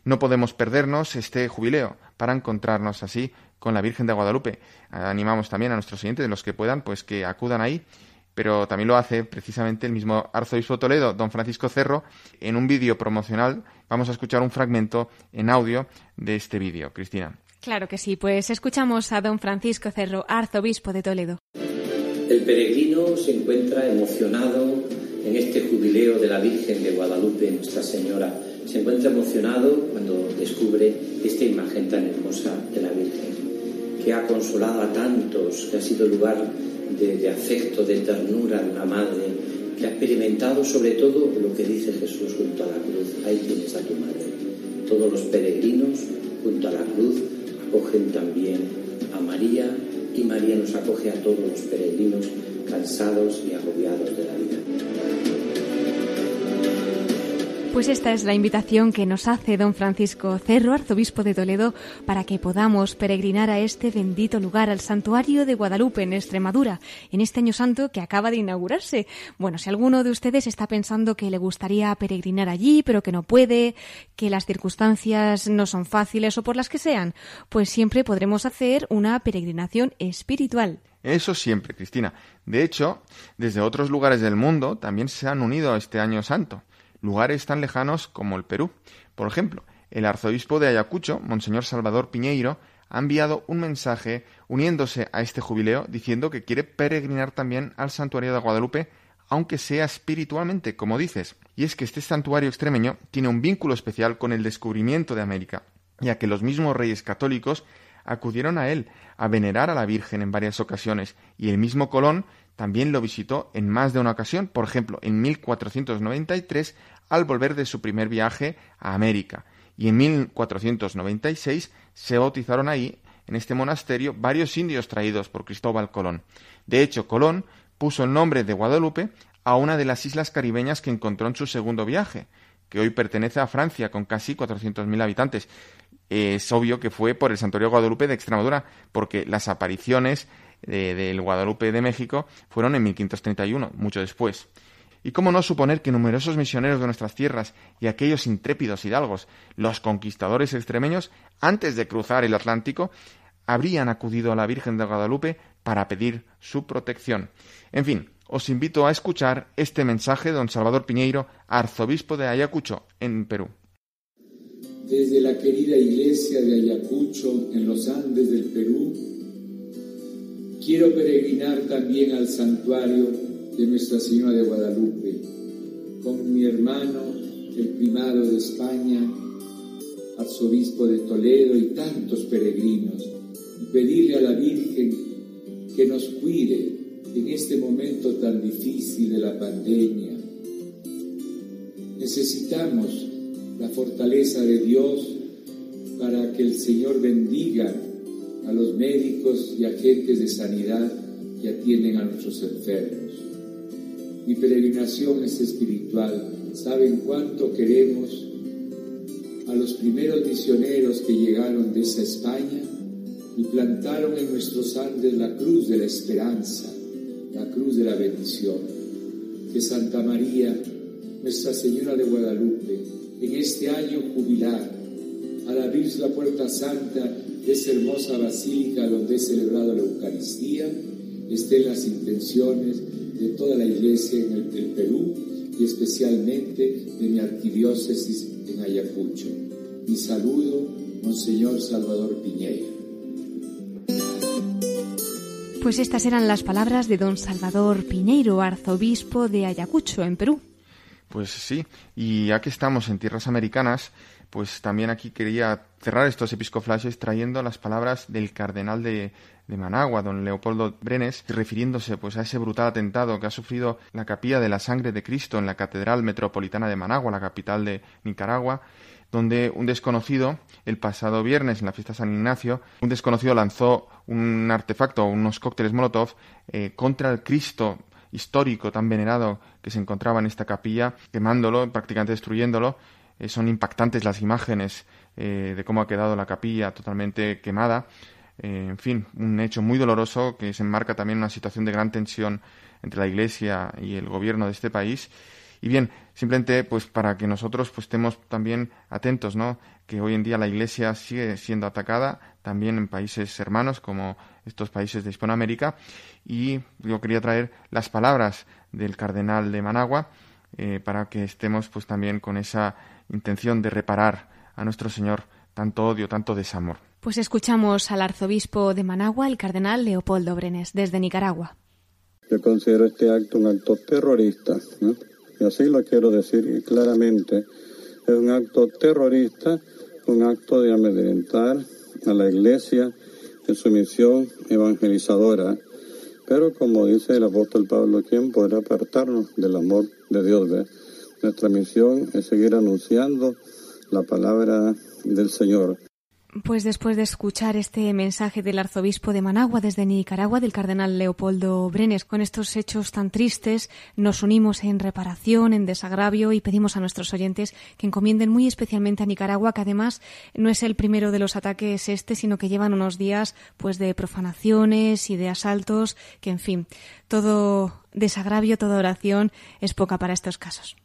No podemos perdernos este jubileo para encontrarnos así con la Virgen de Guadalupe. Animamos también a nuestros siguientes, los que puedan, pues que acudan ahí pero también lo hace precisamente el mismo arzobispo Toledo, don Francisco Cerro, en un vídeo promocional. Vamos a escuchar un fragmento en audio de este vídeo. Cristina. Claro que sí, pues escuchamos a don Francisco Cerro, arzobispo de Toledo. El peregrino se encuentra emocionado en este jubileo de la Virgen de Guadalupe, Nuestra Señora. Se encuentra emocionado cuando descubre esta imagen tan hermosa de la Virgen, que ha consolado a tantos, que ha sido lugar de, afecto, de ternura de una madre que ha experimentado sobre todo lo que dice Jesús junto a la cruz. Ahí tienes a tu madre. Todos los peregrinos junto a la cruz acogen también a María y María nos acoge a todos los peregrinos cansados y agobiados de la vida. Pues esta es la invitación que nos hace don Francisco Cerro, arzobispo de Toledo, para que podamos peregrinar a este bendito lugar, al santuario de Guadalupe en Extremadura, en este año santo que acaba de inaugurarse. Bueno, si alguno de ustedes está pensando que le gustaría peregrinar allí, pero que no puede, que las circunstancias no son fáciles o por las que sean, pues siempre podremos hacer una peregrinación espiritual. Eso siempre, Cristina. De hecho, desde otros lugares del mundo también se han unido a este año santo lugares tan lejanos como el Perú. Por ejemplo, el arzobispo de Ayacucho, Monseñor Salvador Piñeiro, ha enviado un mensaje uniéndose a este jubileo diciendo que quiere peregrinar también al santuario de Guadalupe, aunque sea espiritualmente, como dices. Y es que este santuario extremeño tiene un vínculo especial con el descubrimiento de América, ya que los mismos reyes católicos acudieron a él a venerar a la Virgen en varias ocasiones, y el mismo Colón también lo visitó en más de una ocasión, por ejemplo, en 1493 al volver de su primer viaje a América, y en 1496 se bautizaron ahí, en este monasterio, varios indios traídos por Cristóbal Colón. De hecho, Colón puso el nombre de Guadalupe a una de las islas caribeñas que encontró en su segundo viaje, que hoy pertenece a Francia con casi 400.000 habitantes. Es obvio que fue por el santuario Guadalupe de Extremadura, porque las apariciones del Guadalupe de México fueron en 1531, mucho después. Y cómo no suponer que numerosos misioneros de nuestras tierras y aquellos intrépidos hidalgos, los conquistadores extremeños, antes de cruzar el Atlántico, habrían acudido a la Virgen de Guadalupe para pedir su protección. En fin, os invito a escuchar este mensaje de don Salvador Piñeiro, arzobispo de Ayacucho, en Perú. Desde la querida iglesia de Ayacucho, en los Andes del Perú, quiero peregrinar también al santuario de Nuestra Señora de Guadalupe, con mi hermano, el primado de España, arzobispo de Toledo y tantos peregrinos, y pedirle a la Virgen que nos cuide en este momento tan difícil de la pandemia. Necesitamos la fortaleza de Dios para que el Señor bendiga a los médicos y agentes de sanidad que atienden a nuestros enfermos. Mi peregrinación es espiritual. ¿Saben cuánto queremos a los primeros misioneros que llegaron de esa España y plantaron en nuestros Andes la cruz de la esperanza? la cruz de la bendición. Que Santa María, Nuestra Señora de Guadalupe, en este año jubilar, al abrirse la puerta santa de esa hermosa basílica donde he celebrado la Eucaristía, estén las intenciones de toda la iglesia en el, Perú y especialmente de mi arquidiócesis en Ayacucho. Mi saludo, Monseñor Salvador Piñeira. Pues estas eran las palabras de don Salvador Piñeiro, arzobispo de Ayacucho, en Perú. Pues sí, y ya que estamos en tierras americanas, pues también aquí quería cerrar estos episcoflases trayendo las palabras del cardenal de, de, Managua, don Leopoldo Brenes, refiriéndose pues a ese brutal atentado que ha sufrido la capilla de la sangre de Cristo en la Catedral Metropolitana de Managua, la capital de Nicaragua, donde un desconocido, el pasado viernes en la fiesta San Ignacio, un desconocido lanzó un artefacto, unos cócteles Molotov, eh, contra el Cristo histórico tan venerado que se encontraba en esta capilla, quemándolo, prácticamente destruyéndolo. Eh, son impactantes las imágenes eh, de cómo ha quedado la capilla totalmente quemada. en fin, un hecho muy doloroso que se enmarca también en una situación de gran tensión entre la Iglesia y el gobierno de este país y bien, simplemente pues para que nosotros pues estemos también atentos, ¿no? Que hoy en día la Iglesia sigue siendo atacada también en países hermanos como estos países de Hispanoamérica y yo quería traer las palabras del cardenal de Managua eh, para que estemos pues también con esa intención de reparar a nuestro Señor tanto odio, tanto desamor. Pues escuchamos al arzobispo de Managua, el cardenal Leopoldo Brenes, desde Nicaragua. Yo considero este acto un acto terrorista, ¿no? y así lo quiero decir claramente, es un acto terrorista, un acto de amedrentar a la Iglesia en su misión evangelizadora. Pero como dice el apóstol Pablo, ¿quién podrá apartarnos del amor de Dios? Nuestra misión es seguir anunciando la palabra del Señor. Pues después de escuchar este mensaje del arzobispo de Managua desde Nicaragua, del cardenal Leopoldo Brenes, con estos hechos tan tristes, nos unimos en reparación, en desagravio y pedimos a nuestros oyentes que encomienden muy especialmente a Nicaragua, que además no es el primero de los ataques este, sino que llevan unos días pues de profanaciones y de asaltos, que en fin, todo desagravio, toda oración es poca para estos casos.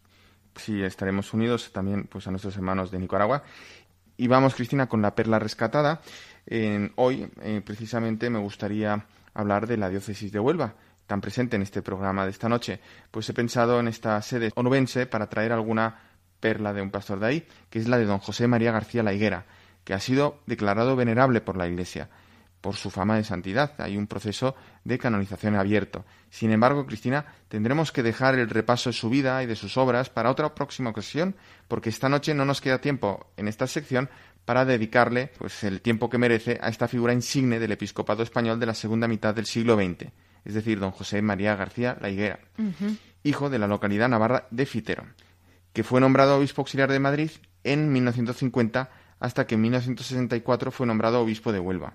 Sí, estaremos unidos también pues a nuestros hermanos de Nicaragua y vamos, Cristina, con la perla rescatada. hoy, eh, precisamente, me gustaría hablar de la diócesis de Huelva, tan presente en este programa de esta noche. Pues he pensado en esta sede onubense para traer alguna perla de un pastor de ahí, que es la de don José María García La Higuera, que ha sido declarado venerable por la Iglesia por su fama de santidad. Hay un proceso de canonización abierto. Sin embargo, Cristina, tendremos que dejar el repaso de su vida y de sus obras para otra próxima ocasión, porque esta noche no nos queda tiempo en esta sección para dedicarle pues, el tiempo que merece a esta figura insigne del episcopado español de la segunda mitad del siglo XX, es decir, don José María García La Higuera, hijo de la localidad navarra de Fitero, que fue nombrado obispo auxiliar de Madrid en 1950 hasta que en 1964 fue nombrado obispo de Huelva.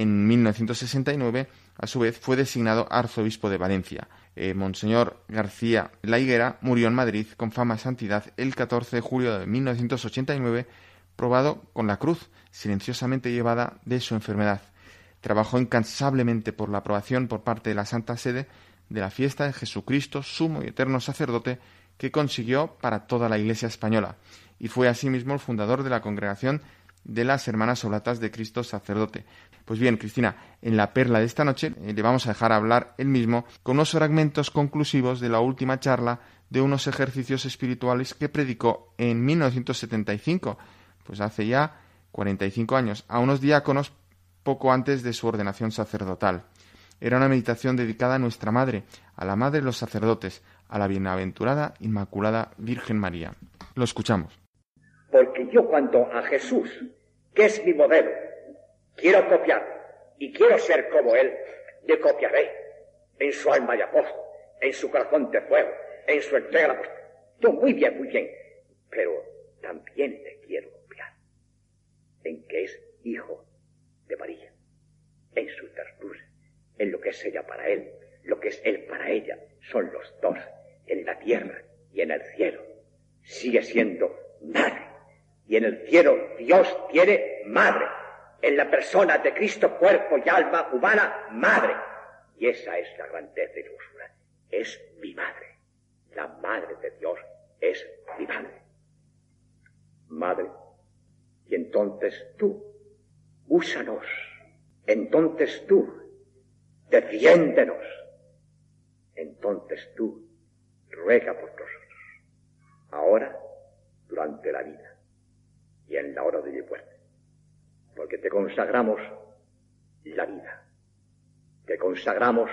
En 1969, a su vez, fue designado arzobispo de Valencia. Eh, Monseñor García La Higuera murió en Madrid con fama de santidad el 14 de julio de 1989, probado con la cruz silenciosamente llevada de su enfermedad. Trabajó incansablemente por la aprobación por parte de la Santa Sede de la fiesta de Jesucristo, sumo y eterno sacerdote, que consiguió para toda la Iglesia española, y fue asimismo el fundador de la congregación de las Hermanas Oblatas de Cristo Sacerdote. Pues bien, Cristina, en la perla de esta noche eh, le vamos a dejar hablar él mismo con unos fragmentos conclusivos de la última charla de unos ejercicios espirituales que predicó en 1975, pues hace ya 45 años, a unos diáconos poco antes de su ordenación sacerdotal. Era una meditación dedicada a nuestra Madre, a la Madre de los sacerdotes, a la bienaventurada Inmaculada Virgen María. Lo escuchamos. Porque yo cuando a Jesús, que es mi modelo, quiero copiar y quiero ser como Él, le copiaré en su alma de apóstol, en su corazón de fuego, en su entrega a Yo muy bien, muy bien, pero también le quiero copiar en que es hijo de María, en su ternura, en lo que es ella para Él, lo que es Él para ella, son los dos, en la tierra y en el cielo. Sigue siendo madre. Y en el cielo Dios tiene madre. En la persona de Cristo, cuerpo y alma humana, madre. Y esa es la grandeza y dulzura. Es mi madre. La madre de Dios es mi madre. Madre. Y entonces tú, úsanos. Entonces tú, defiéndenos. Entonces tú, ruega por nosotros. Ahora, durante la vida y en la hora de mi muerte. Porque te consagramos la vida, te consagramos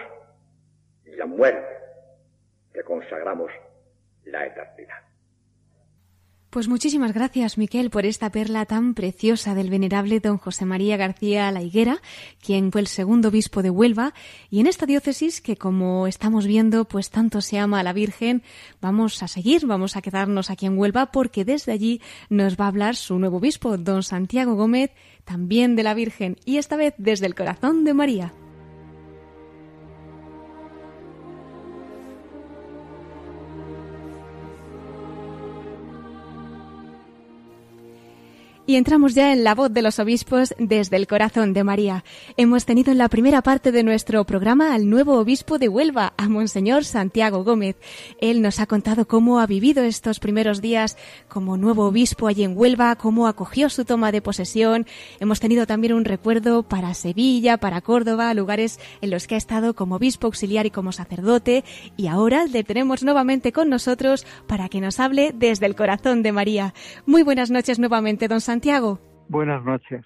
la muerte, te consagramos la eternidad. Pues muchísimas gracias, Miquel, por esta perla tan preciosa del venerable don José María García La Higuera, quien fue el segundo obispo de Huelva, y en esta diócesis que, como estamos viendo, pues tanto se ama a la Virgen, vamos a seguir, vamos a quedarnos aquí en Huelva, porque desde allí nos va a hablar su nuevo obispo, don Santiago Gómez, también de la Virgen, y esta vez desde el corazón de María. Y entramos ya en la voz de los obispos desde el corazón de María. Hemos tenido en la primera parte de nuestro programa al nuevo obispo de Huelva, a Monseñor Santiago Gómez. Él nos ha contado cómo ha vivido estos primeros días como nuevo obispo allí en Huelva, cómo acogió su toma de posesión. Hemos tenido también un recuerdo para Sevilla, para Córdoba, lugares en los que ha estado como obispo auxiliar y como sacerdote. Y ahora le tenemos nuevamente con nosotros para que nos hable desde el corazón de María. Muy buenas noches nuevamente, don Santiago. Santiago. Buenas noches.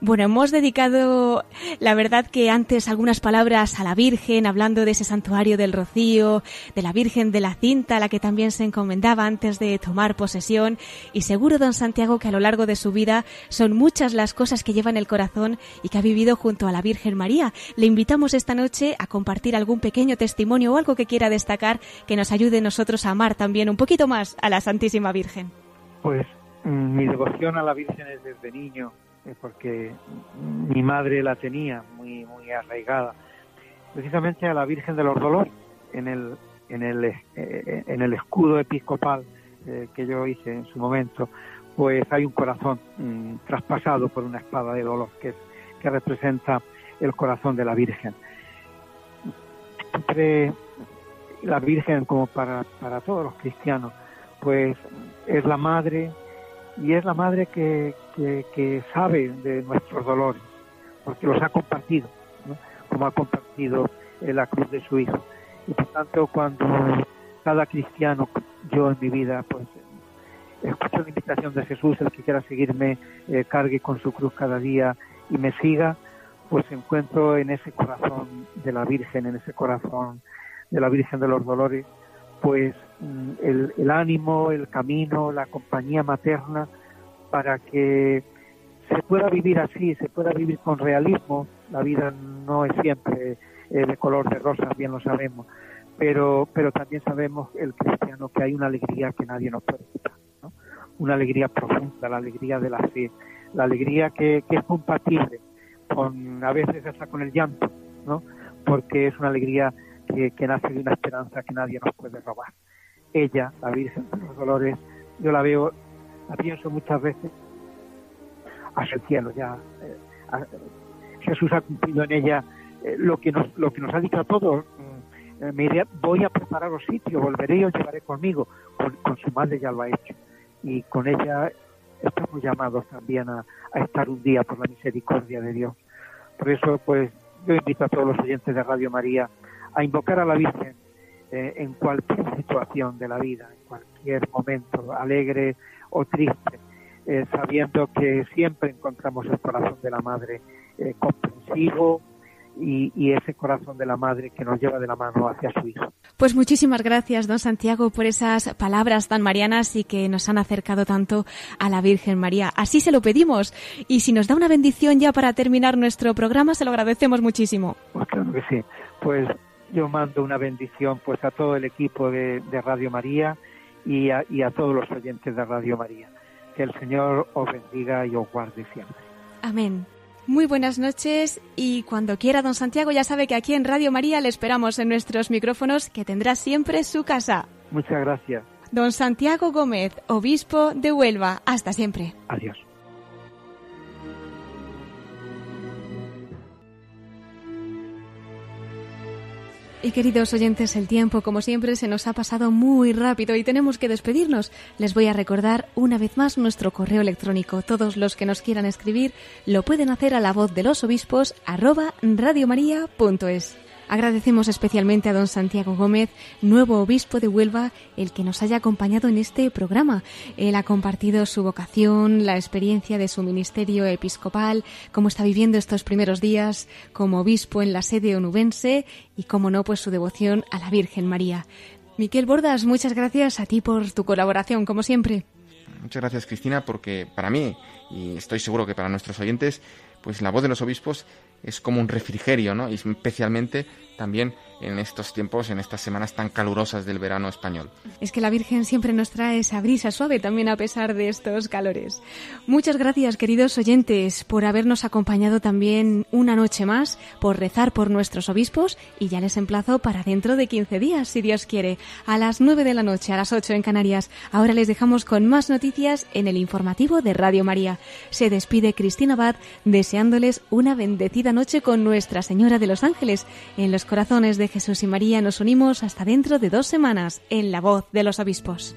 Bueno, hemos dedicado, la verdad que antes algunas palabras a la Virgen, hablando de ese santuario del Rocío, de la Virgen de la Cinta, a la que también se encomendaba antes de tomar posesión. Y seguro, don Santiago, que a lo largo de su vida son muchas las cosas que lleva en el corazón y que ha vivido junto a la Virgen María. Le invitamos esta noche a compartir algún pequeño testimonio o algo que quiera destacar que nos ayude nosotros a amar también un poquito más a la Santísima Virgen. Pues mi devoción a la Virgen es desde niño, eh, porque mi madre la tenía muy, muy arraigada, precisamente a la Virgen de los Dolores, en el, en el, eh, en el escudo episcopal eh, que yo hice en su momento, pues hay un corazón mm, traspasado por una espada de dolor que, que representa el corazón de la Virgen. la Virgen, como para, para todos los cristianos, pues es la madre, y es la madre que, que, sabe de nuestros dolores, porque los ha compartido, como ha compartido la cruz de su hijo. Y por tanto, cuando cada cristiano, yo en mi vida, pues escucho la invitación de Jesús, el que quiera seguirme, eh, cargue con su cruz cada día y me siga, pues encuentro en ese corazón de la Virgen, en ese corazón de la Virgen de los Dolores, pues mm, el, ánimo, el camino, la compañía materna para que se pueda vivir así, se pueda vivir con realismo. La vida no es siempre eh, de color de rosa, bien lo sabemos, pero, pero también sabemos el cristiano que hay una alegría que nadie nos puede quitar, una alegría profunda, la alegría de la fe, la alegría que, que es compatible con a veces hasta con el llanto, ¿no? porque es una alegría que, nace de una esperanza que nadie nos puede robar. Ella, la Virgen de los Dolores, yo la veo, la pienso muchas veces hacia el cielo ya. Eh, Jesús ha cumplido en ella eh, lo que nos lo que nos ha dicho a todos. Mm, me diré, voy a preparar los sitios, volveré y os llevaré conmigo. Con, su madre ya lo ha hecho. Y con ella estamos llamados también a, estar un día por la misericordia de Dios. Por eso, pues, yo invito a todos los oyentes de Radio María a invocar a la Virgen eh, en cualquier situación de la vida, en cualquier momento, alegre o triste, eh, sabiendo que siempre encontramos el corazón de la Madre eh, comprensivo, y, ese corazón de la madre que nos lleva de la mano hacia su hijo. Pues muchísimas gracias, don Santiago, por esas palabras tan marianas y que nos han acercado tanto a la Virgen María. Así se lo pedimos. Y si nos da una bendición ya para terminar nuestro programa, se lo agradecemos muchísimo. Pues claro que sí. Pues yo mando una bendición pues a todo el equipo de, Radio María y a, y a todos los oyentes de Radio María. Que el Señor os bendiga y os guarde siempre. Amén. Muy buenas noches y cuando quiera don Santiago ya sabe que aquí en Radio María le esperamos en nuestros micrófonos que tendrá siempre su casa. Muchas gracias. Don Santiago Gómez, obispo de Huelva. Hasta siempre. Adiós. Y queridos oyentes, el tiempo, como siempre, se nos ha pasado muy rápido y tenemos que despedirnos. Les voy a recordar una vez más nuestro correo electrónico. Todos los que nos quieran escribir lo pueden hacer a la voz de los obispos arroba radiomaria.es. Agradecemos especialmente a don Santiago Gómez, nuevo obispo de Huelva, el que nos haya acompañado en este programa. Él ha compartido su vocación, la experiencia de su ministerio episcopal, cómo está viviendo estos primeros días como obispo en la sede onubense y, como no, pues su devoción a la Virgen María. Miquel Bordas, muchas gracias a ti por tu colaboración, como siempre. Muchas gracias, Cristina, porque para mí, y estoy seguro que para nuestros oyentes, pues la voz de los obispos es como un refrigerio, ¿no? Y especialmente también en estos tiempos, en estas semanas tan calurosas del verano español. Es que la Virgen siempre nos trae esa brisa suave también a pesar de estos calores. Muchas gracias, queridos oyentes, por habernos acompañado también una noche más, por rezar por nuestros obispos y ya les emplazo para dentro de 15 días, si Dios quiere, a las 9 de la noche, a las 8 en Canarias. Ahora les dejamos con más noticias en el informativo de Radio María. Se despide Cristina Abad deseándoles una bendecida noche con Nuestra Señora de los Ángeles en los corazones de Jesús y María nos unimos hasta dentro de dos semanas en La Voz de los Obispos.